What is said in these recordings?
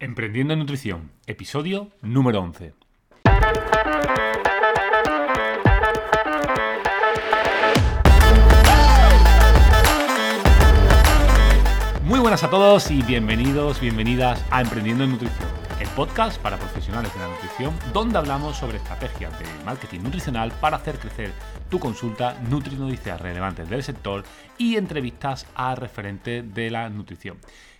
Emprendiendo en Nutrición, episodio número 11. Muy buenas a todos y bienvenidos, bienvenidas a Emprendiendo en Nutrición, el podcast para profesionales de la nutrición donde hablamos sobre estrategias de marketing nutricional para hacer crecer tu consulta, nutrinoticias relevantes del sector y entrevistas a referentes de la nutrición.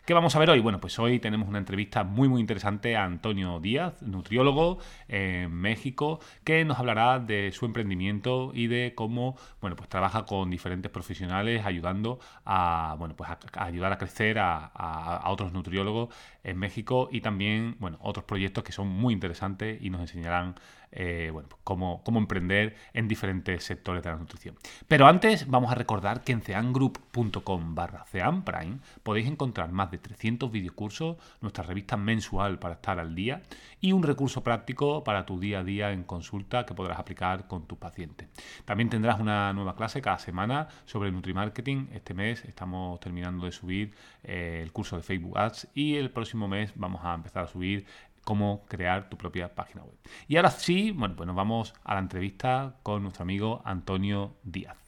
¿Qué vamos a ver hoy? Bueno, pues hoy tenemos una entrevista muy muy interesante a Antonio Díaz, nutriólogo en México, que nos hablará de su emprendimiento y de cómo, bueno, pues trabaja con diferentes profesionales ayudando a, bueno, pues ayudar a crecer a, a, otros nutriólogos en México y también, bueno, otros proyectos que son muy interesantes y nos enseñarán eh, bueno, pues cómo, emprender en diferentes sectores de la nutrición. Pero antes vamos a recordar que en ceangroup.com barra ceanprime podéis encontrar más de 300 videocursos, nuestra revista mensual para estar al día y un recurso práctico para tu día a día en consulta que podrás aplicar con tu paciente. También tendrás una nueva clase cada semana sobre Nutrimarketing. Este mes estamos terminando de subir eh, el curso de Facebook Ads y el próximo mes vamos a empezar a subir cómo crear tu propia página web. Y ahora sí, bueno, pues nos vamos a la entrevista con nuestro amigo Antonio Díaz.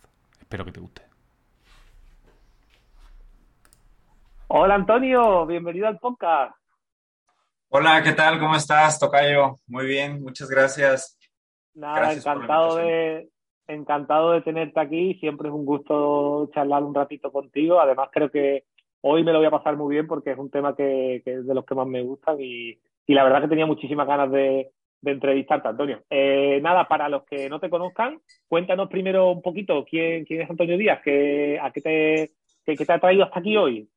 Espero que te guste. Hola Antonio, bienvenido al podcast. Hola, ¿qué tal? ¿Cómo estás, Tocayo? Muy bien, muchas gracias. Nada, encantado de encantado de tenerte aquí. Siempre es un gusto charlar un ratito contigo. Además, creo que hoy me lo voy a pasar muy bien porque es un tema que, que es de los que más me gustan y, y la verdad que tenía muchísimas ganas de, entrevistarte, Antonio. Eh, nada, para los que no te conozcan, cuéntanos primero un poquito quién, quién es Antonio Díaz, qué, a qué te, qué, te ha traído hasta aquí hoy.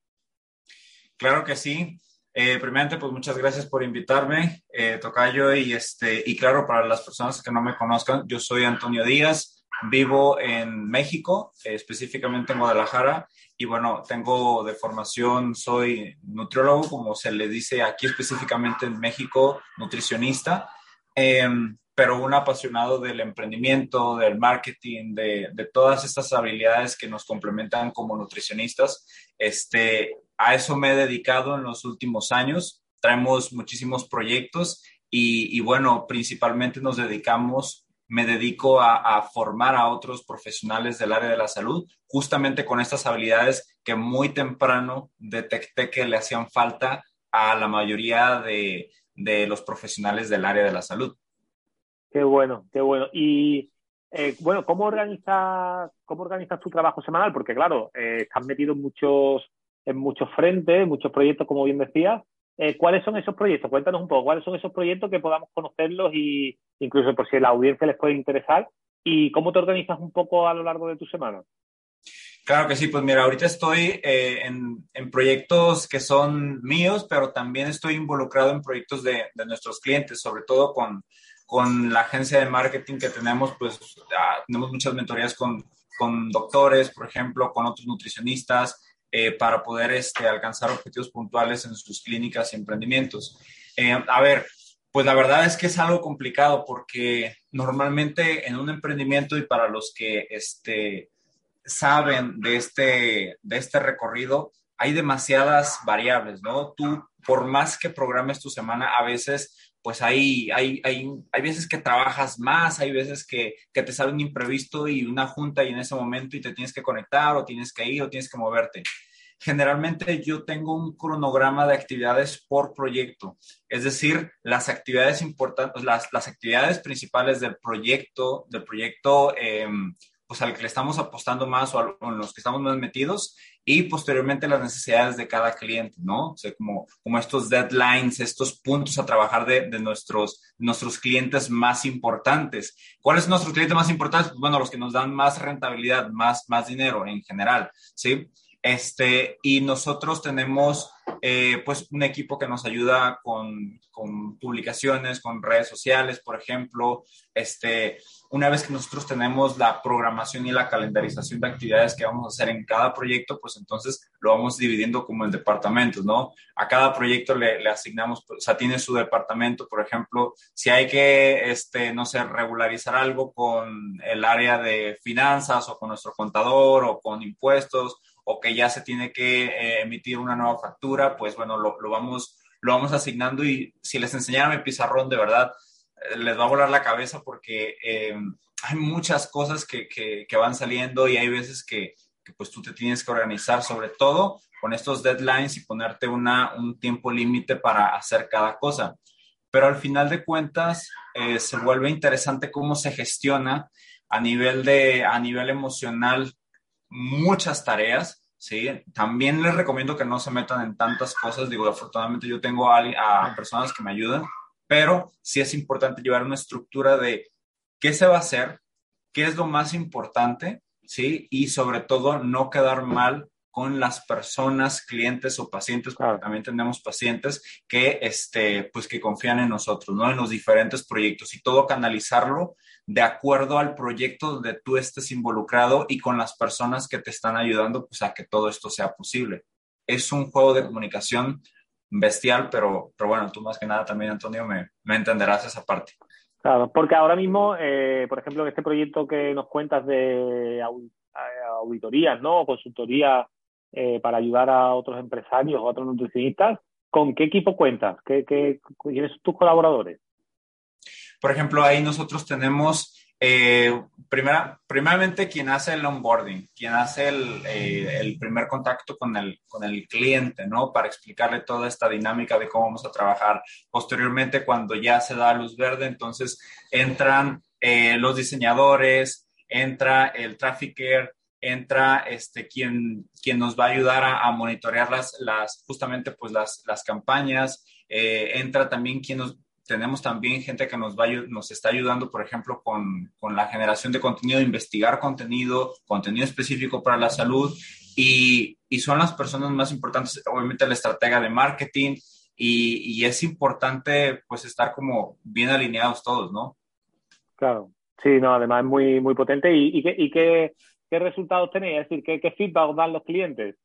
Claro que sí. Eh, primeramente, pues muchas gracias por invitarme, eh, Tocayo, y, este, y claro, para las personas que no me conozcan, yo soy Antonio Díaz, Vivo en México, específicamente en Guadalajara, y bueno, tengo de formación, soy nutriólogo, como se le dice aquí específicamente en México, nutricionista, em, pero un apasionado del emprendimiento, del marketing, de, todas estas habilidades que nos complementan como nutricionistas. Este, a eso me he dedicado en los últimos años. Traemos muchísimos proyectos y bueno, principalmente nos dedicamos me dedico a, formar a otros profesionales del área de la salud, justamente con estas habilidades que muy temprano detecté que le hacían falta a la mayoría de, los profesionales del área de la salud. Qué bueno, qué bueno. Y eh, bueno, ¿cómo organizas, ¿cómo organizas tu trabajo semanal? Porque claro, eh, estás metido en muchos, en muchos frentes, muchos proyectos, como bien decías. Eh, ¿cuáles son esos proyectos? Cuéntanos un poco, ¿cuáles son esos proyectos que podamos conocerlos y incluso por si la audiencia les puede interesar? ¿Y cómo te organizas un poco a lo largo de tu semana? Claro que sí, pues mira, ahorita estoy eh, en, en, proyectos que son míos, pero también estoy involucrado en proyectos de, de nuestros clientes, sobre todo con, con, la agencia de marketing que tenemos, pues ah, tenemos muchas mentorías con, con doctores, por ejemplo, con otros nutricionistas, eh, para poder este, alcanzar objetivos puntuales en sus clínicas y emprendimientos. Eh, a ver, pues la verdad es que es algo complicado porque normalmente en un emprendimiento y para los que este, saben de este, de este recorrido, hay demasiadas variables, ¿no? Tú, por más que programes tu semana, a veces, pues hay, hay, hay, hay veces que trabajas más, hay veces que, te sale un imprevisto y una junta y en ese momento y te tienes que conectar o tienes que ir o tienes que moverte. Generalmente yo tengo un cronograma de actividades por proyecto, es decir, las actividades importantes, las, actividades principales del proyecto, del proyecto em, pues al que le estamos apostando más o, en los que estamos más metidos y posteriormente las necesidades de cada cliente, ¿no? O sea, como, como estos deadlines, estos puntos a trabajar de, de nuestros, nuestros clientes más importantes. ¿Cuáles son nuestros clientes más importantes? Pues, bueno, los que nos dan más rentabilidad, más, más dinero en general, ¿sí? Este, y nosotros tenemos eh, pues un equipo que nos ayuda con, con, publicaciones, con redes sociales, por ejemplo. Este, una vez que nosotros tenemos la programación y la calendarización de actividades que vamos a hacer en cada proyecto, pues entonces lo vamos dividiendo como en departamentos, ¿no? A cada proyecto le, le asignamos, o sea, tiene su departamento, por ejemplo, si hay que, este, no sé, regularizar algo con el área de finanzas o con nuestro contador o con impuestos o que ya se tiene que eh, emitir una nueva factura, pues bueno, lo, vamos, lo vamos asignando y si les enseñara mi pizarrón, de verdad, eh, les va a volar la cabeza porque eh, hay muchas cosas que, que, que, van saliendo y hay veces que, que, pues tú te tienes que organizar, sobre todo con estos deadlines y ponerte una, un tiempo límite para hacer cada cosa. Pero al final de cuentas, eh, se vuelve interesante cómo se gestiona a nivel, de, a nivel emocional muchas tareas, ¿sí? También les recomiendo que no se metan en tantas cosas. Digo, afortunadamente yo tengo a, a personas que me ayudan, pero sí es importante llevar una estructura de qué se va a hacer, qué es lo más importante, ¿sí? Y sobre todo no quedar mal con las personas, clientes o pacientes, porque también tenemos pacientes que, este, pues que confían en nosotros, ¿no? En los diferentes proyectos y todo canalizarlo de acuerdo al proyecto donde tú estés involucrado y con las personas que te están ayudando, pues a que todo esto sea posible. Es un juego de comunicación bestial, pero, pero bueno, tú más que nada también, Antonio, me, me entenderás esa parte. Claro, porque ahora mismo, eh, por ejemplo, en este proyecto que nos cuentas de auditorías, ¿no? Consultoría eh, para ayudar a otros empresarios o a otros nutricionistas, ¿con qué equipo cuentas? ¿Qué, qué, quiénes son tus colaboradores? Por ejemplo, ahí nosotros tenemos, eh, primera, primeramente, quien hace el onboarding, quien hace el, eh, el, primer contacto con el, con el cliente, ¿no? Para explicarle toda esta dinámica de cómo vamos a trabajar. Posteriormente, cuando ya se da luz verde, entonces entran eh, los diseñadores, entra el trafficker, entra este, quien, quien nos va a ayudar a, a monitorear las, las, justamente pues las, las campañas, eh, entra también quien nos, tenemos también gente que nos, va, nos está ayudando, por ejemplo, con, con, la generación de contenido, investigar contenido, contenido específico para la salud y, y son las personas más importantes, obviamente la estratega de marketing y, y, es importante pues estar como bien alineados todos, ¿no? Claro, sí, no, además es muy, muy potente y, que ¿qué resultados tenéis? Es decir, ¿qué, qué feedback dan los clientes?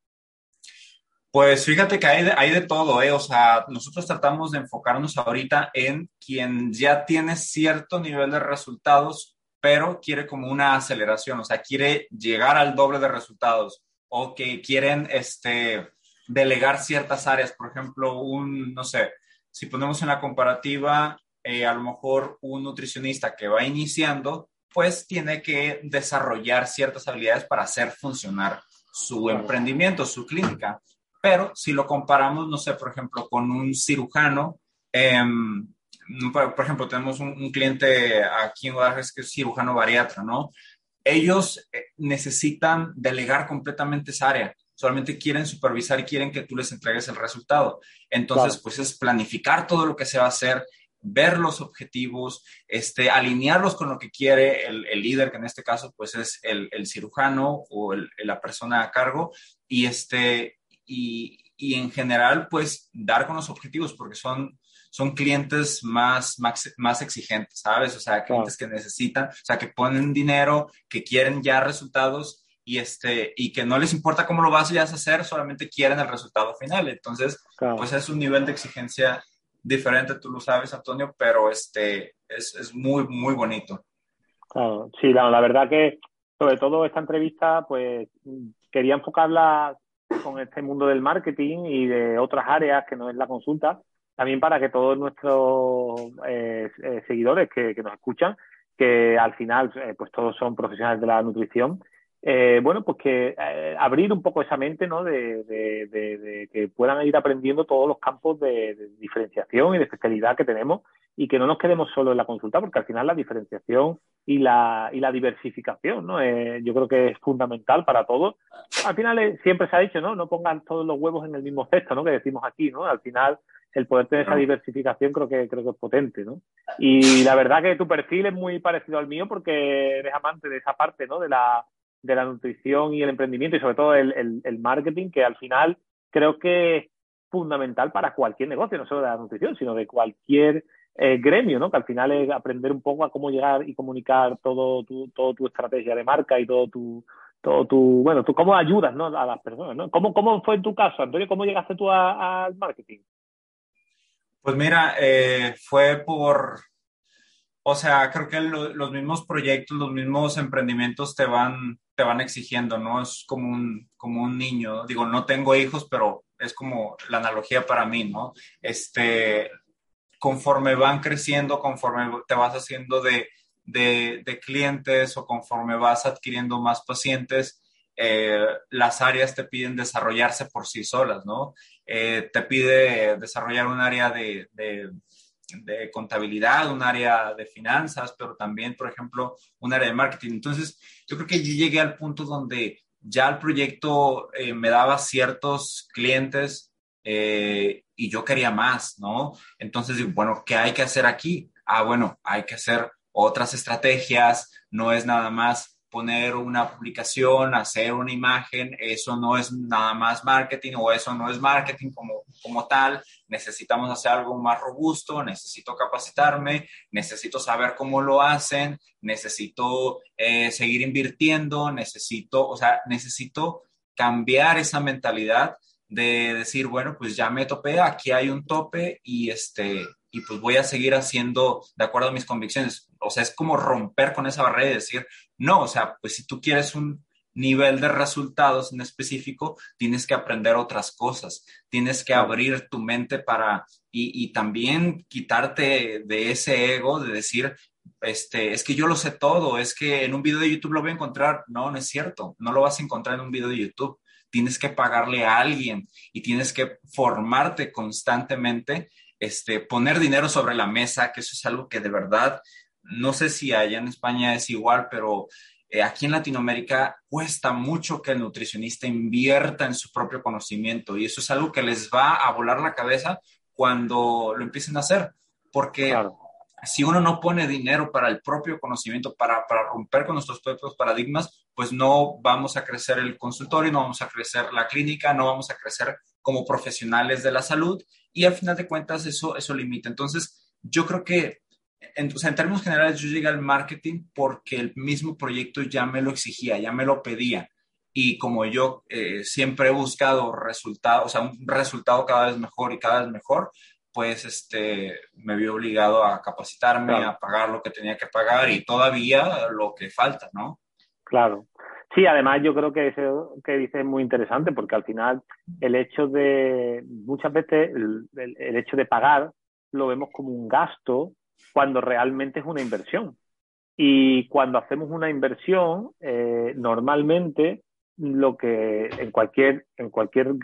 Pues fíjate que hay de, hay de todo, ¿eh? O sea, nosotros tratamos de enfocarnos ahorita en quien ya tiene cierto nivel de resultados, pero quiere como una aceleración, o sea, quiere llegar al doble de resultados o que quieren este, delegar ciertas áreas. Por ejemplo, un, no sé, si ponemos en la comparativa, eh, a lo mejor un nutricionista que va iniciando pues tiene que desarrollar ciertas habilidades para hacer funcionar su emprendimiento, su clínica. Pero si lo comparamos, no sé, por ejemplo, con un cirujano, eh, por, por, ejemplo, tenemos un, un, cliente aquí en Guadalajara que es cirujano bariatra, ¿no? Ellos eh, necesitan delegar completamente esa área solamente quieren supervisar y quieren que tú les entregues el resultado. Entonces, claro. pues es planificar todo lo que se va a hacer, ver los objetivos, este, alinearlos con lo que quiere el, el líder, que en este caso pues es el, el cirujano o el, la persona a cargo, y, este, y, y, en general pues dar con los objetivos, porque son, son clientes más, más, más exigentes, ¿sabes? O sea, clientes claro. que necesitan, o sea, que ponen dinero, que quieren ya resultados y, este, y que no les importa cómo lo vas a hacer, solamente quieren el resultado final. Entonces, claro. pues es un nivel de exigencia diferente, tú lo sabes, Antonio, pero este es, es muy, muy bonito. Claro, sí, la, la, verdad que sobre todo esta entrevista, pues quería enfocarla con este mundo del marketing y de otras áreas que no es la consulta, también para que todos nuestros eh, eh, seguidores que, que, nos escuchan, que al final eh, pues todos son profesionales de la nutrición, eh, bueno, pues que eh, abrir un poco esa mente, ¿no? De, de, que puedan ir aprendiendo todos los campos de, diferenciación y de especialidad que tenemos y que no nos quedemos solo en la consulta, porque al final la diferenciación y la, y la diversificación, ¿no? Eh, yo creo que es fundamental para todos. Al final eh, siempre se ha dicho, ¿no? No pongan todos los huevos en el mismo cesto, ¿no? Que decimos aquí, ¿no? Al final el poder tener esa diversificación creo que creo que es potente, ¿no? Y la verdad que tu perfil es muy parecido al mío porque eres amante de esa parte, ¿no? De la de la nutrición y el emprendimiento y sobre todo el, el, el, marketing, que al final creo que es fundamental para cualquier negocio, no solo de la nutrición, sino de cualquier eh, gremio, ¿no? Que al final es aprender un poco a cómo llegar y comunicar todo tu, todo tu estrategia de marca y todo tu, todo tu, bueno, tú cómo ayudas, ¿no? A las personas, ¿no? ¿Cómo, cómo fue en tu caso, Antonio? ¿Cómo llegaste tú al marketing? Pues mira, eh, fue por, o sea, creo que lo, los mismos proyectos, los mismos emprendimientos te van, te van exigiendo, ¿no? Es como un, como un niño. Digo, no tengo hijos, pero es como la analogía para mí, ¿no? Este, conforme van creciendo, conforme te vas haciendo de, de, clientes o conforme vas adquiriendo más pacientes, eh, las áreas te piden desarrollarse por sí solas, ¿no? Eh, te pide desarrollar un área de, de, contabilidad, un área de finanzas, pero también, por ejemplo, un área de marketing. Entonces, yo creo que llegué al punto donde ya el proyecto eh, me daba ciertos clientes y yo quería más, ¿no? Entonces, bueno, ¿qué hay que hacer aquí? Ah, bueno, hay que hacer otras estrategias, no es nada más poner una publicación, hacer una imagen, eso no es nada más marketing o eso no es marketing como, como tal, necesitamos hacer algo más robusto, necesito capacitarme, necesito saber cómo lo hacen, necesito eh, seguir invirtiendo, necesito, o sea, necesito cambiar esa mentalidad de decir, bueno, pues ya me topé, aquí hay un tope y este, y pues voy a seguir haciendo de acuerdo a mis convicciones. O sea, es como romper con esa barrera y decir, no, o sea, pues si tú quieres un nivel de resultados en específico, tienes que aprender otras cosas, tienes que abrir tu mente para, y, y también quitarte de ese ego de decir, este, es que yo lo sé todo, es que en un video de YouTube lo voy a encontrar. No, no es cierto, no lo vas a encontrar en un video de YouTube. Tienes que pagarle a alguien y tienes que formarte constantemente este, poner dinero sobre la mesa, que eso es algo que de verdad, no sé si allá en España es igual, pero eh, aquí en Latinoamérica cuesta mucho que el nutricionista invierta en su propio conocimiento y eso es algo que les va a volar la cabeza cuando lo empiecen a hacer, porque si uno no pone dinero para el propio conocimiento, para, para romper con nuestros propios paradigmas, pues no vamos a crecer el consultorio, no vamos a crecer la clínica, no vamos a crecer como profesionales de la salud y al final de cuentas eso, eso limita. Entonces, yo creo que en, términos generales yo llegué al marketing porque el mismo proyecto ya me lo exigía, ya me lo pedía. Y como yo eh, siempre he buscado resultados, o sea, un resultado cada vez mejor y cada vez mejor, pues este, me vi obligado a capacitarme, a pagar lo que tenía que pagar y todavía lo que falta, ¿no? Claro. Sí, además yo creo que eso que dice es muy interesante porque al final el hecho de, muchas veces el, hecho de pagar lo vemos como un gasto cuando realmente es una inversión. Y cuando hacemos una inversión, eh, normalmente lo que en cualquier, en cualquier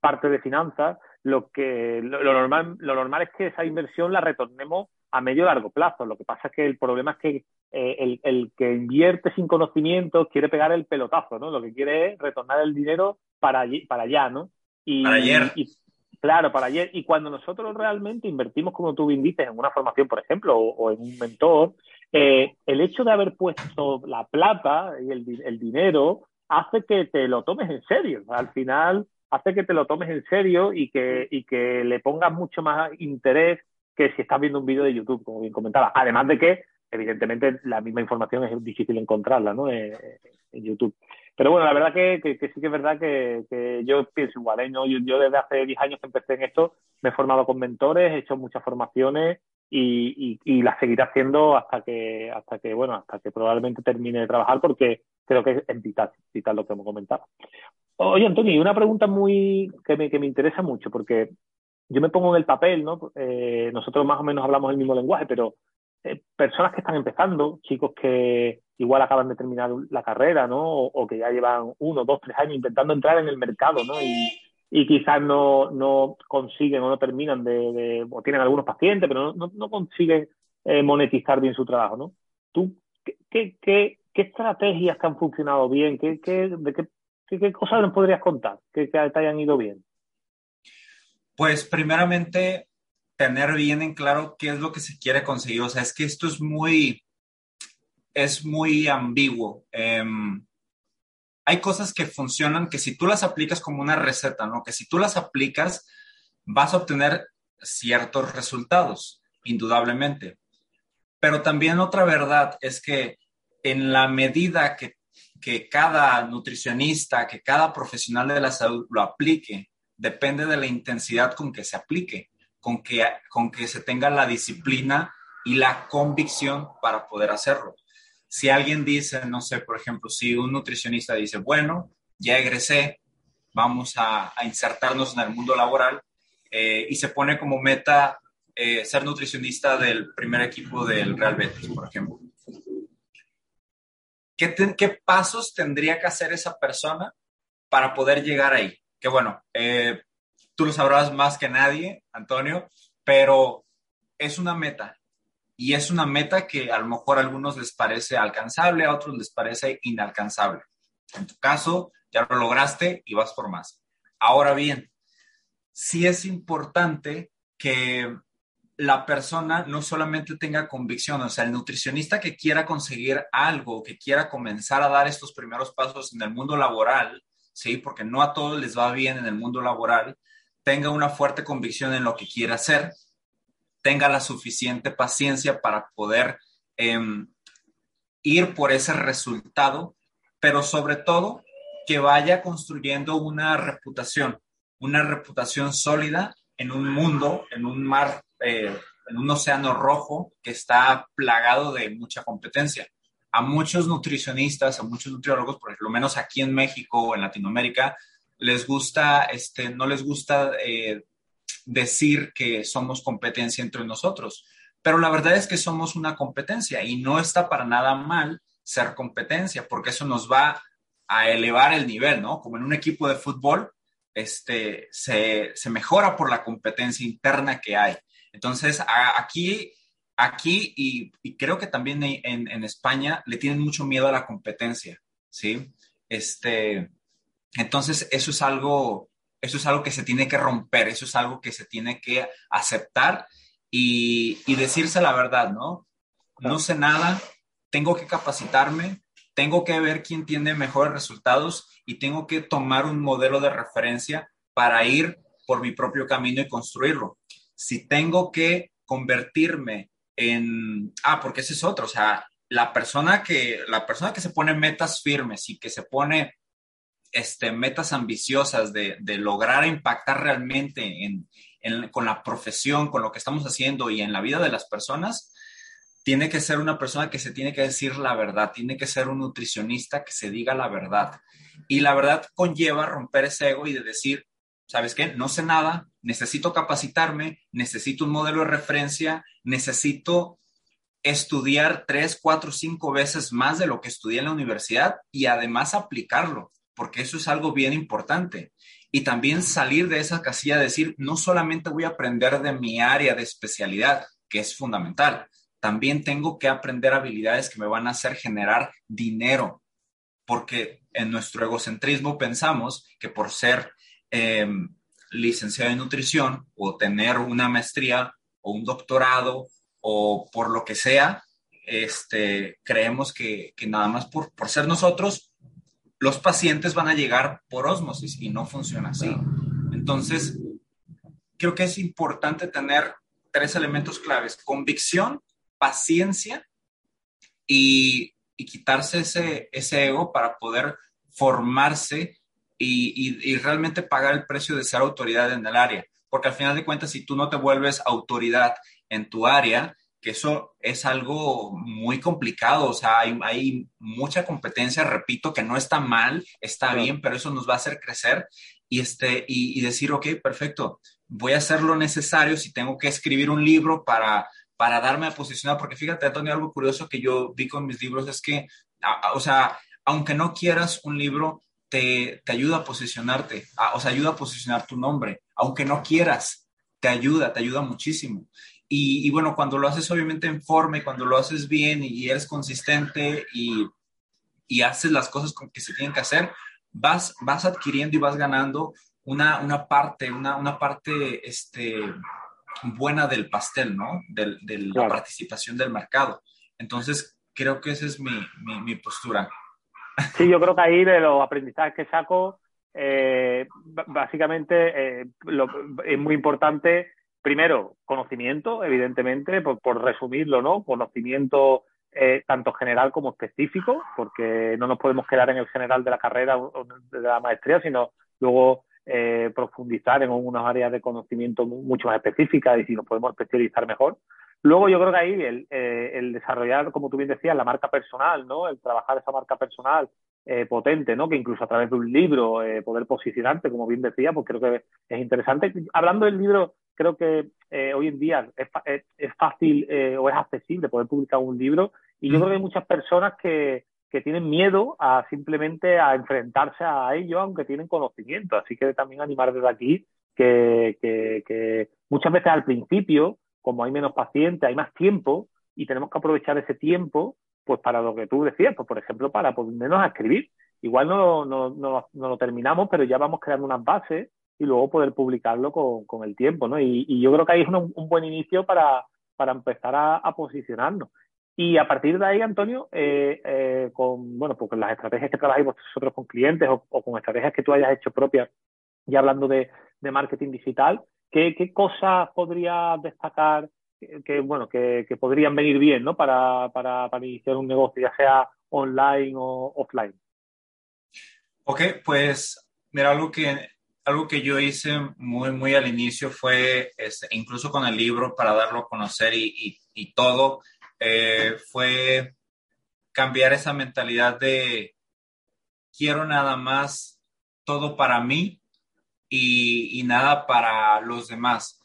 parte de finanzas, lo que lo, normal, lo normal es que esa inversión la retornemos a medio largo plazo. Lo que pasa es que el problema es que eh, el, el, que invierte sin conocimiento quiere pegar el pelotazo, ¿no? Lo que quiere es retornar el dinero para, allí, para allá, ¿no? Y, para ayer. claro, para ayer. Y cuando nosotros realmente invertimos, como tú bien dices, en una formación, por ejemplo, o, en un mentor, eh, el hecho de haber puesto la plata y el, el dinero hace que te lo tomes en serio. Al final hace que te lo tomes en serio y que, y que le pongas mucho más interés que si estás viendo un vídeo de YouTube, como bien comentaba. Además de que, evidentemente, la misma información es difícil encontrarla ¿no? en, YouTube. Pero bueno, la verdad que, que, sí que es verdad que, yo pienso igual. ¿eh? yo, desde hace 10 años que empecé en esto, me he formado con mentores, he hecho muchas formaciones y, y, las seguiré haciendo hasta que, hasta que, bueno, hasta que probablemente termine de trabajar porque creo que es vital, vital lo que hemos comentado. Oye, Antonio, una pregunta muy que me, que me interesa mucho, porque yo me pongo en el papel, ¿no? Eh, nosotros más o menos hablamos el mismo lenguaje, pero eh, personas que están empezando, chicos que igual acaban de terminar la carrera, ¿no? O, que ya llevan uno, dos, tres años intentando entrar en el mercado, ¿no? Y, y quizás no, no consiguen o no terminan de, o tienen algunos pacientes, pero no, no, consiguen eh, monetizar bien su trabajo, ¿no? ¿Tú qué, qué, qué, estrategias te han funcionado bien? ¿Qué, qué, de qué, qué, cosas nos podrías contar que, te hayan ido bien? Pues primeramente tener bien en claro qué es lo que se quiere conseguir. O sea, es que esto es muy, es muy ambiguo. Em, hay cosas que funcionan que si tú las aplicas como una receta, ¿no? Que si tú las aplicas, vas a obtener ciertos resultados, indudablemente. Pero también otra verdad es que en la medida que, que cada nutricionista, que cada profesional de la salud lo aplique, depende de la intensidad con que se aplique, con que, con que se tenga la disciplina y la convicción para poder hacerlo si alguien dice, no sé, por ejemplo, si un nutricionista dice, bueno, ya egresé, vamos a, insertarnos en el mundo laboral eh, y se pone como meta eh, ser nutricionista del primer equipo del Real Betis, por ejemplo. ¿Qué, ¿Qué, pasos tendría que hacer esa persona para poder llegar ahí? Que bueno, eh, tú lo sabrás más que nadie, Antonio, pero es una meta. Y es una meta que a lo mejor a algunos les parece alcanzable, a otros les parece inalcanzable. En tu caso, ya lo lograste y vas por más. Ahora bien, sí es importante que la persona no solamente tenga convicción, o sea, el nutricionista que quiera conseguir algo, que quiera comenzar a dar estos primeros pasos en el mundo laboral, ¿sí? Porque no a todos les va bien en el mundo laboral, tenga una fuerte convicción en lo que quiera hacer, tenga la suficiente paciencia para poder em, ir por ese resultado, pero sobre todo que vaya construyendo una reputación, una reputación sólida en un mundo, en un mar, eh, en un océano rojo que está plagado de mucha competencia. A muchos nutricionistas, a muchos nutriólogos, por lo menos aquí en México o en Latinoamérica, les gusta, este, no les gusta eh, decir que somos competencia entre nosotros, pero la verdad es que somos una competencia y no está para nada mal ser competencia, porque eso nos va a elevar el nivel, ¿no? Como en un equipo de fútbol, este, se, mejora por la competencia interna que hay. Entonces, aquí, aquí y, creo que también en, España le tienen mucho miedo a la competencia, ¿sí? Este, entonces, eso es algo, eso es algo que se tiene que romper, eso es algo que se tiene que aceptar y, y decirse la verdad, ¿no? No sé nada, tengo que capacitarme, tengo que ver quién tiene mejores resultados y tengo que tomar un modelo de referencia para ir por mi propio camino y construirlo. Si tengo que convertirme en, ah, porque ese es otro, o sea, la persona que, la persona que se pone metas firmes y que se pone este, metas ambiciosas de, lograr impactar realmente con la profesión, con lo que estamos haciendo y en la vida de las personas, tiene que ser una persona que se tiene que decir la verdad, tiene que ser un nutricionista que se diga la verdad. Y la verdad conlleva romper ese ego y de decir, ¿sabes qué? No sé nada, necesito capacitarme, necesito un modelo de referencia, necesito estudiar tres, cuatro, cinco veces más de lo que estudié en la universidad y además aplicarlo, porque eso es algo bien importante. Y también salir de esa casilla de decir, no solamente voy a aprender de mi área de especialidad, que es fundamental, también tengo que aprender habilidades que me van a hacer generar dinero, porque en nuestro egocentrismo pensamos que por ser em, licenciado en nutrición o tener una maestría o un doctorado o por lo que sea, este, creemos que, nada más por, por ser nosotros, los pacientes van a llegar por osmosis y no funciona así. Entonces, creo que es importante tener tres elementos claves, convicción, paciencia y, quitarse ese, ese, ego para poder formarse y, realmente pagar el precio de ser autoridad en el área. Porque al final de cuentas, si tú no te vuelves autoridad en tu área, que eso es algo muy complicado, o sea, hay, mucha competencia, repito, que no está mal, está bien, pero eso nos va a hacer crecer y, este, y, y decir, ok, perfecto, voy a hacer lo necesario si tengo que escribir un libro para para darme a posicionar, porque fíjate, Antonio, algo curioso que yo vi con mis libros es que, o sea, aunque no quieras un libro, te, te ayuda a posicionarte, o sea, ayuda a posicionar tu nombre, aunque no quieras, te ayuda, te ayuda muchísimo. Y, y bueno, cuando lo haces obviamente en forma y cuando lo haces bien y eres consistente y, y haces las cosas que se tienen que hacer, vas, vas adquiriendo y vas ganando una, una parte, una, una parte, este, buena del pastel, ¿no? De, la participación del mercado. Entonces, creo que esa es mi, mi, postura. Sí, yo creo que ahí de los aprendizajes que saco, eh, básicamente eh, es muy importante, primero, conocimiento, evidentemente, por, por resumirlo, ¿no? Conocimiento eh, tanto general como específico, porque no nos podemos quedar en el general de la carrera o de la maestría, sino luego eh, profundizar en unas áreas de conocimiento mucho más específicas y si nos podemos especializar mejor. Luego yo creo que ahí el, eh, el, desarrollar, como tú bien decías, la marca personal, ¿no? El trabajar esa marca personal eh, potente, ¿no? Que incluso a través de un libro eh, poder posicionarte, como bien decía, pues creo que es interesante. Hablando del libro, creo que hoy en día es, es, fácil o es accesible poder publicar un libro y yo creo que hay muchas personas que, que tienen miedo a simplemente a enfrentarse a ello, aunque tienen conocimiento. Así que también animar desde aquí que, que, que muchas veces al principio, como hay menos pacientes, hay más tiempo y tenemos que aprovechar ese tiempo pues para lo que tú decías, pues por ejemplo, para menos a escribir. Igual no, no, no, no, lo terminamos, pero ya vamos creando unas bases y luego poder publicarlo con, con el tiempo, ¿no? Y, yo creo que ahí es un, buen inicio para, para empezar a, a, posicionarnos. Y a partir de ahí, Antonio, eh, eh, con, bueno, pues las estrategias que trabajáis vosotros con clientes o, o, con estrategias que tú hayas hecho propias, ya hablando de, de marketing digital, ¿qué, qué cosas podrías destacar que, bueno, que, que, podrían venir bien, ¿no? Para, para, para, iniciar un negocio, ya sea online o offline. Ok, pues mira, algo que, algo que yo hice muy, muy al inicio fue, este, incluso con el libro para darlo a conocer y, y, y todo, eh, fue cambiar esa mentalidad de quiero nada más todo para mí y, nada para los demás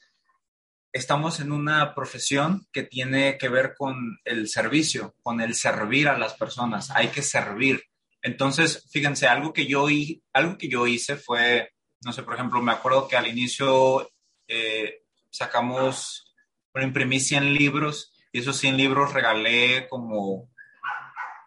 estamos en una profesión que tiene que ver con el servicio, con el servir a las personas. Hay que servir. Entonces, fíjense, algo que yo, algo que yo hice fue, no sé, por ejemplo, me acuerdo que al inicio eh, sacamos, bueno, imprimí 100 libros y esos 100 libros regalé como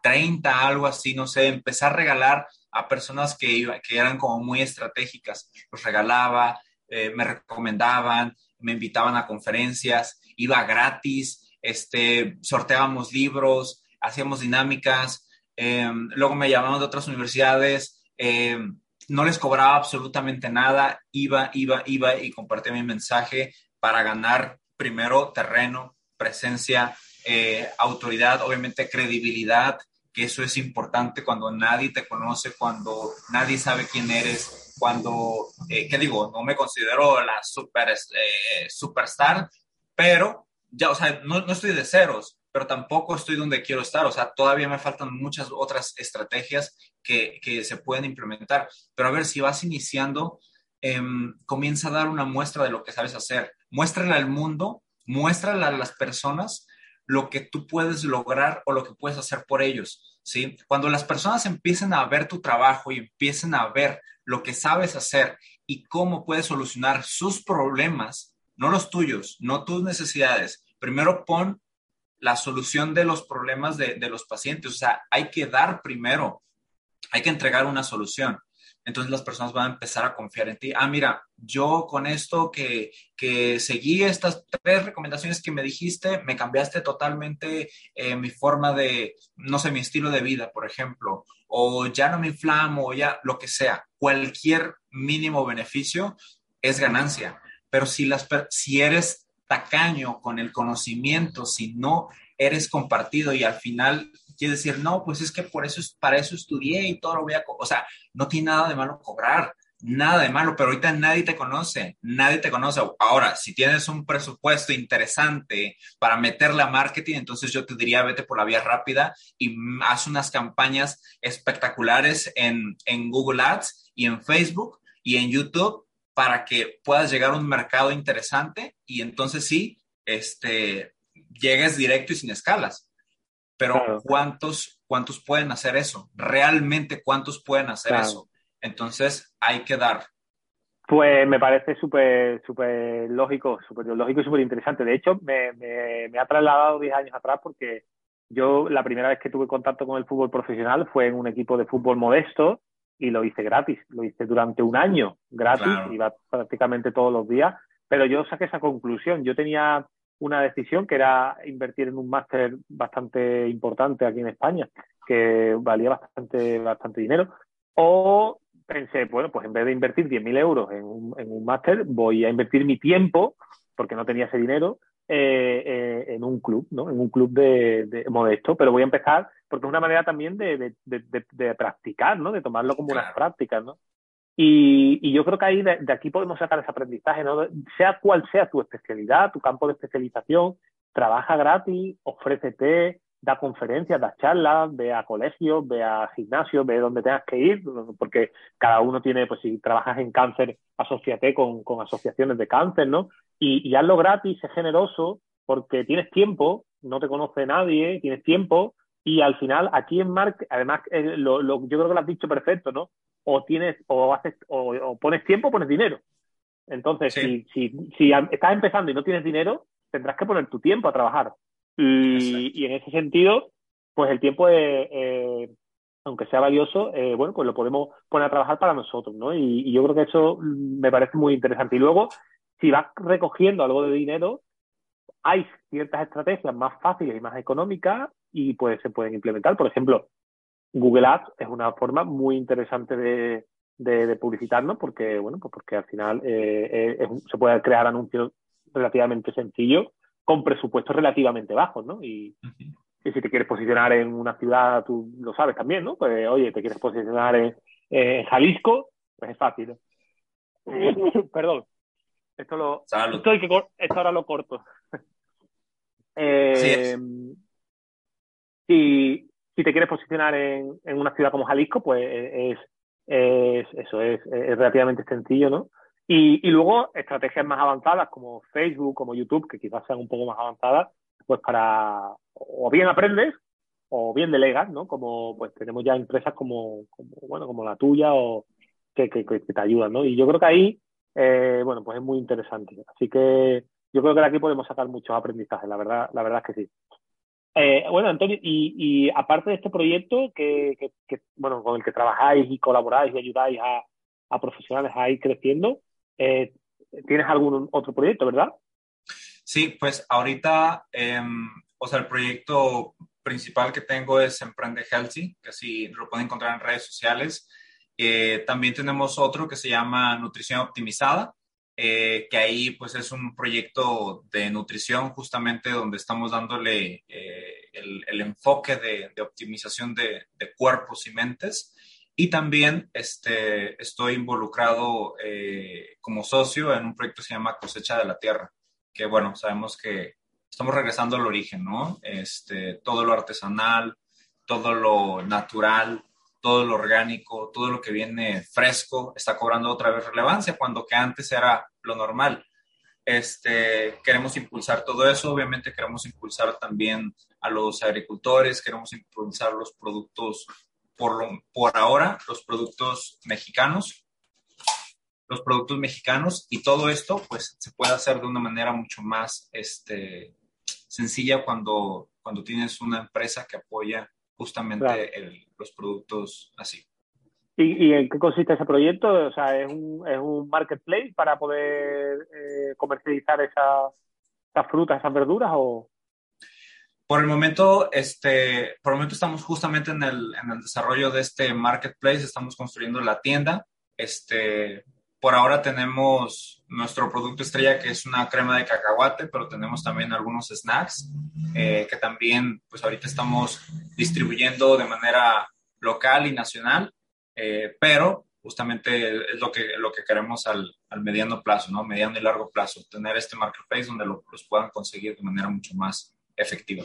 30, algo así, no sé, empecé a regalar a personas que, que eran como muy estratégicas. Los regalaba, eh, me recomendaban, me invitaban a conferencias, iba gratis, este, sorteábamos libros, hacíamos dinámicas, em, luego me llamaban de otras universidades, em, no les cobraba absolutamente nada, iba, iba, iba y compartía mi mensaje para ganar primero terreno, presencia, eh, autoridad, obviamente credibilidad, que eso es importante cuando nadie te conoce, cuando nadie sabe quién eres, cuando, eh, ¿qué digo? No me considero la super, eh, superstar, pero ya, o sea, no, no, estoy de ceros, pero tampoco estoy donde quiero estar, o sea, todavía me faltan muchas otras estrategias que, que se pueden implementar, pero a ver, si vas iniciando, eh, comienza a dar una muestra de lo que sabes hacer, muéstrale al mundo, muéstrale a las personas lo que tú puedes lograr o lo que puedes hacer por ellos, ¿sí? Cuando las personas empiecen a ver tu trabajo y empiecen a ver lo que sabes hacer y cómo puedes solucionar sus problemas, no los tuyos, no tus necesidades. Primero pon la solución de los problemas de, de los pacientes. O sea, hay que dar primero, hay que entregar una solución entonces las personas van a empezar a confiar en ti. Ah, mira, yo con esto que, que seguí estas tres recomendaciones que me dijiste, me cambiaste totalmente eh, mi forma de, no sé, mi estilo de vida, por ejemplo, o ya no me inflamo, o ya lo que sea. Cualquier mínimo beneficio es ganancia. Pero si, las, si eres tacaño con el conocimiento, si no eres compartido y al final quiere decir, no, pues es que por eso, para eso estudié y todo lo voy a, o sea, no tiene nada de malo cobrar, nada de malo, pero ahorita nadie te conoce, nadie te conoce. Ahora, si tienes un presupuesto interesante para meterle a marketing, entonces yo te diría, vete por la vía rápida y haz unas campañas espectaculares en, en Google Ads y en Facebook y en YouTube para que puedas llegar a un mercado interesante y entonces sí, este, llegues directo y sin escalas. Pero ¿cuántos, ¿cuántos pueden hacer eso? Realmente, ¿cuántos pueden hacer eso? Entonces, hay que dar. Pues me parece súper súper lógico, súper lógico y súper interesante. De hecho, me, me, me ha trasladado 10 años atrás porque yo la primera vez que tuve contacto con el fútbol profesional fue en un equipo de fútbol modesto y lo hice gratis. Lo hice durante un año gratis, iba prácticamente todos los días. Pero yo saqué esa conclusión. Yo tenía una decisión que era invertir en un máster bastante importante aquí en España, que valía bastante, bastante dinero, o pensé, bueno, pues en vez de invertir 10.000 euros en un, en un máster, voy a invertir mi tiempo, porque no tenía ese dinero, eh, eh, en un club, ¿no? En un club de, de, modesto, pero voy a empezar porque es una manera también de, de, de, de practicar, ¿no? De tomarlo como unas prácticas, ¿no? Y, y, yo creo que ahí de, aquí podemos sacar ese aprendizaje, ¿no? Sea cual sea tu especialidad, tu campo de especialización, trabaja gratis, ofrécete, da conferencias, da charlas, ve a colegios, ve a gimnasios, ve donde tengas que ir, porque cada uno tiene, pues si trabajas en cáncer, asociate con, asociaciones de cáncer, ¿no? Y, y hazlo gratis, sé generoso, porque tienes tiempo, no te conoce nadie, tienes tiempo, y al final aquí en Mark, además, eh, lo, yo creo que lo has dicho perfecto, ¿no? O tienes, o haces, o, o pones tiempo o pones dinero. Entonces, sí. si, si, si estás empezando y no tienes dinero, tendrás que poner tu tiempo a trabajar. Y, y en ese sentido, pues el tiempo, es, eh, aunque sea valioso, eh, bueno, pues lo podemos poner a trabajar para nosotros, ¿no? Y, y, yo creo que eso me parece muy interesante. Y luego, si vas recogiendo algo de dinero, hay ciertas estrategias más fáciles y más económicas y pues se pueden implementar. Por ejemplo, Google Ads es una forma muy interesante de, de, de publicitarnos porque, bueno, pues porque al final eh, es, se puede crear anuncios relativamente sencillos con presupuestos relativamente bajos, ¿no? Y, y, si te quieres posicionar en una ciudad, tú lo sabes también, ¿no? Pues, oye, te quieres posicionar en, en Jalisco, pues es fácil. Perdón. Esto lo. Esto, hay que, esto ahora lo corto. eh, sí si, si te quieres posicionar en, en, una ciudad como Jalisco, pues es, es eso, es, relativamente sencillo, ¿no? Y, luego estrategias más avanzadas como Facebook, como YouTube, que quizás sean un poco más avanzadas, pues para o bien aprendes o bien delegas, ¿no? Como pues tenemos ya empresas como, bueno, como la tuya o que, que, que, te ayudan, ¿no? Y yo creo que ahí, eh, bueno, pues es muy interesante. Así que yo creo que de aquí podemos sacar muchos aprendizajes, la verdad, la verdad es que sí. Eh, bueno, Antonio, y, aparte de este proyecto que, bueno, con el que trabajáis y colaboráis y ayudáis a, profesionales a ir creciendo, eh, ¿tienes algún otro proyecto, verdad? Sí, pues ahorita, eh, o sea, el proyecto principal que tengo es Emprende Healthy, que así lo pueden encontrar en redes sociales. Eh, también tenemos otro que se llama Nutrición Optimizada, eh, que ahí pues es un proyecto de nutrición justamente donde estamos dándole eh, el, enfoque de, optimización de, de, cuerpos y mentes. Y también este, estoy involucrado eh, como socio en un proyecto que se llama Cosecha de la Tierra, que bueno, sabemos que estamos regresando al origen, ¿no? Este, todo lo artesanal, todo lo natural, todo lo orgánico, todo lo que viene fresco está cobrando otra vez relevancia cuando que antes era lo normal. Este, queremos impulsar todo eso, obviamente queremos impulsar también a los agricultores, queremos impulsar los productos, por, lo, por ahora, los productos mexicanos, los productos mexicanos y todo esto pues se puede hacer de una manera mucho más este, sencilla cuando, cuando tienes una empresa que apoya justamente claro. el, los productos así. ¿Y, ¿Y, en qué consiste ese proyecto? O sea, ¿es un, es un marketplace para poder eh, comercializar esa, esas frutas, esas verduras o...? Por el momento, este, por el momento estamos justamente en el, en el desarrollo de este marketplace, estamos construyendo la tienda. Este, por ahora tenemos nuestro producto estrella que es una crema de cacahuate, pero tenemos también algunos snacks eh, que también, pues ahorita estamos distribuyendo de manera local y nacional, eh, pero justamente es lo que, lo que queremos al, al, mediano plazo, ¿no? Mediano y largo plazo, tener este marketplace donde lo, los puedan conseguir de manera mucho más efectiva.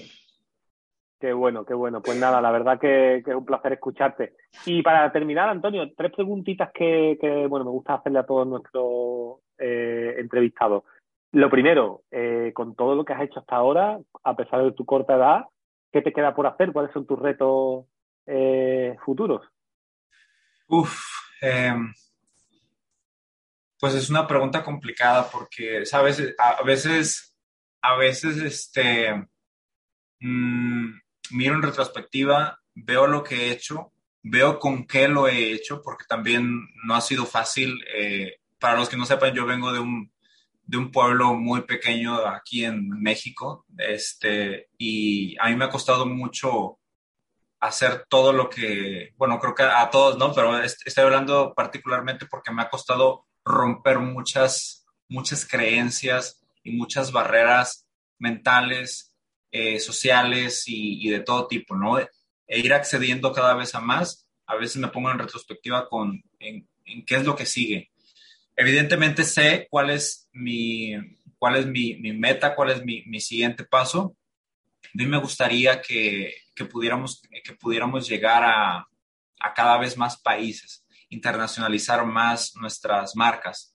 Qué bueno, qué bueno. Pues nada, la verdad que, es un placer escucharte. Y para terminar, Antonio, tres preguntitas que, bueno, me gusta hacerle a todos nuestros eh, entrevistados. Lo primero, eh, con todo lo que has hecho hasta ahora, a pesar de tu corta edad, ¿qué te queda por hacer? ¿Cuáles son tus retos eh, futuros? Uf, eh, pues es una pregunta complicada porque, sabes, a veces, a veces, este, mmm, miro en retrospectiva, veo lo que he hecho, veo con qué lo he hecho, porque también no ha sido fácil. Eh, para los que no sepan, yo vengo de un, de un pueblo muy pequeño aquí en México, este, y a mí me ha costado mucho hacer todo lo que, bueno, creo que a todos, ¿no? Pero estoy hablando particularmente porque me ha costado romper muchas, muchas creencias y muchas barreras mentales, eh, sociales y, de todo tipo, ¿no? E ir accediendo cada vez a más. A veces me pongo en retrospectiva con en, qué es lo que sigue. Evidentemente sé cuál es mi, cuál es mi, meta, cuál es mi, mi, siguiente paso, mí me gustaría que, que, pudiéramos, que pudiéramos llegar a, a cada vez más países, internacionalizar más nuestras marcas.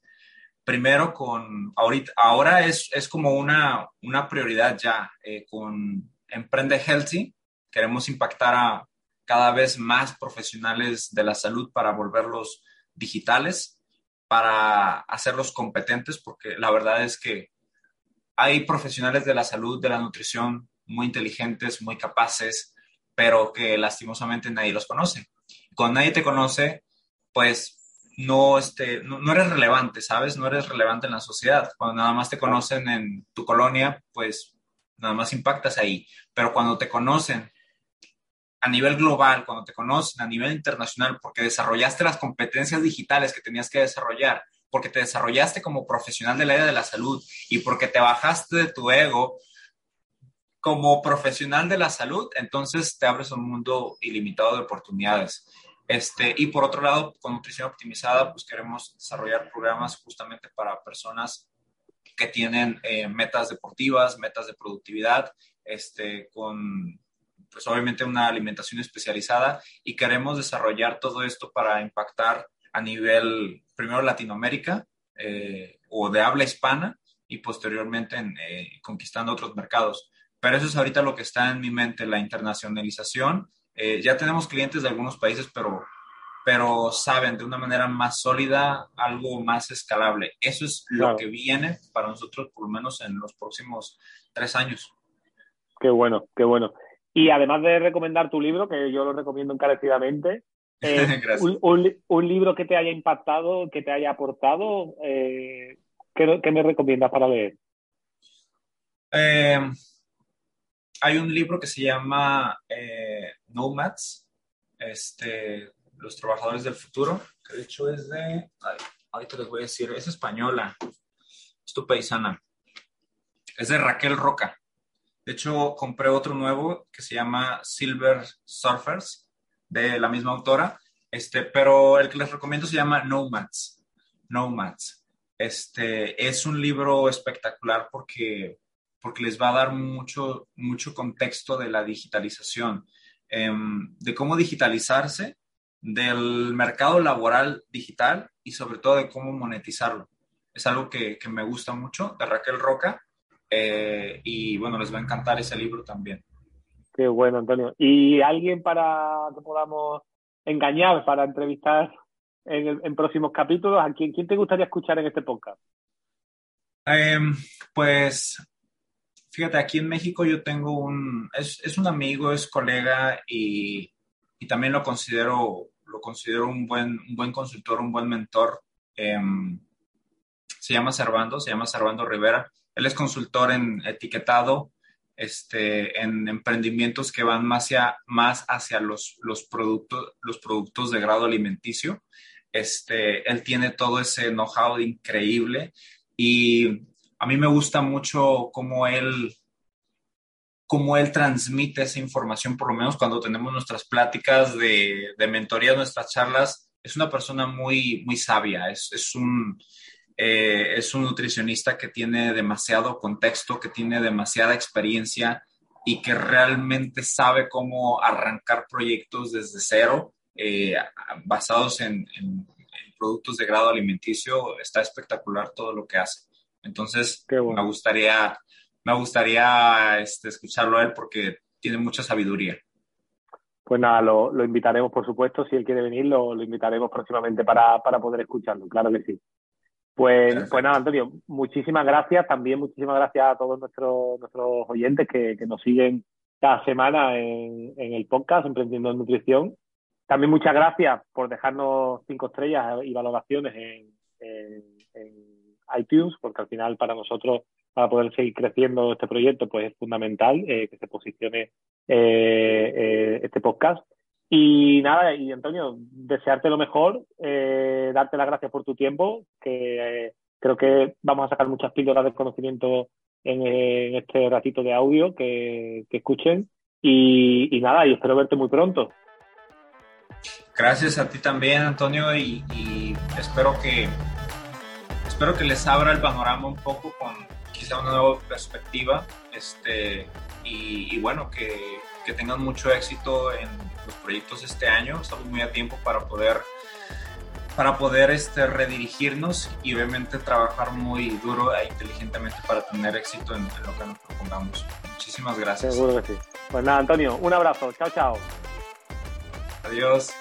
Primero con, ahorita, ahora es, es como una, una prioridad ya, eh, con Emprende Healthy, queremos impactar a cada vez más profesionales de la salud para volverlos digitales, para hacerlos competentes, porque la verdad es que hay profesionales de la salud, de la nutrición, muy inteligentes, muy capaces, pero que lastimosamente nadie los conoce. Cuando nadie te conoce, pues no, este, no, eres relevante, ¿sabes? No eres relevante en la sociedad. Cuando nada más te conocen en tu colonia, pues nada más impactas ahí. Pero cuando te conocen a nivel global, cuando te conocen a nivel internacional, porque desarrollaste las competencias digitales que tenías que desarrollar, porque te desarrollaste como profesional del área de la salud y porque te bajaste de tu ego como profesional de la salud, entonces te abres un mundo ilimitado de oportunidades. Este, y por otro lado, con nutrición optimizada, pues queremos desarrollar programas justamente para personas que tienen eh, metas deportivas, metas de productividad, este, con pues obviamente una alimentación especializada y queremos desarrollar todo esto para impactar a nivel, primero Latinoamérica eh, o de habla hispana y posteriormente en, eh, conquistando otros mercados. Pero eso es ahorita lo que está en mi mente, la internacionalización. Eh, ya tenemos clientes de algunos países, pero, pero saben de una manera más sólida, algo más escalable. Eso es lo que viene para nosotros, por lo menos en los próximos tres años. Qué bueno, qué bueno. Y además de recomendar tu libro, que yo lo recomiendo encarecidamente, eh, un, libro que te haya impactado, que te haya aportado, eh, ¿qué, me recomiendas para leer? Eh, hay un libro que se llama Nomads, este, Los Trabajadores del Futuro, que de hecho es de, ahorita les voy a decir, es española, es tu paisana, es de Raquel Roca. De hecho, compré otro nuevo que se llama Silver Surfers, de la misma autora, este, pero el que les recomiendo se llama Nomads. Nomads. Este, es un libro espectacular porque, porque les va a dar mucho, mucho contexto de la digitalización, em, de cómo digitalizarse, del mercado laboral digital y sobre todo de cómo monetizarlo. Es algo que, que me gusta mucho de Raquel Roca eh, y bueno, les va a encantar ese libro también. Qué bueno, Antonio. ¿Y alguien para que podamos engañar, para entrevistar en, próximos capítulos? ¿A quién, quién, te gustaría escuchar en este podcast? Em, pues fíjate, aquí en México yo tengo un, es, es un amigo, es colega y, y, también lo considero, lo considero un buen, un buen consultor, un buen mentor. Em, se llama Servando, se llama Servando Rivera. Él es consultor en etiquetado, este, en emprendimientos que van más hacia, más hacia los, los, productos, los productos de grado alimenticio. Este, él tiene todo ese know-how increíble y a mí me gusta mucho cómo él, cómo él transmite esa información, por lo menos cuando tenemos nuestras pláticas de, de mentoría, nuestras charlas. Es una persona muy, muy sabia, es, es un, eh, es un nutricionista que tiene demasiado contexto, que tiene demasiada experiencia y que realmente sabe cómo arrancar proyectos desde cero, eh, basados en, productos de grado alimenticio. Está espectacular todo lo que hace. Entonces, me gustaría, me gustaría este, escucharlo a él porque tiene mucha sabiduría. Pues nada, lo, invitaremos, por supuesto. Si él quiere venir, lo, lo invitaremos próximamente para, para poder escucharlo. Claro que sí. Pues, pues nada, Antonio, muchísimas gracias. También muchísimas gracias a todos nuestros, nuestros oyentes que, nos siguen cada semana en, el podcast Emprendiendo en Nutrición. También muchas gracias por dejarnos cinco estrellas y valoraciones en, iTunes, porque al final para nosotros, para poder seguir creciendo este proyecto, pues es fundamental eh, que se posicione eh, eh, este podcast. Y nada, y Antonio, desearte lo mejor, eh, darte las gracias por tu tiempo, que eh, creo que vamos a sacar muchas píldoras de conocimiento en, este ratito de audio que, escuchen. Y, nada, y espero verte muy pronto. Gracias a ti también, Antonio, y, y, espero que espero que les abra el panorama un poco con quizá una nueva perspectiva. Este, y, bueno, que, que, tengan mucho éxito en los proyectos este año. Estamos muy a tiempo para poder para poder este, redirigirnos y obviamente trabajar muy duro e inteligentemente para tener éxito en, en lo que nos propongamos. Muchísimas gracias. Seguro que sí. Pues nada, Antonio, un abrazo. Chao, chao. Adiós.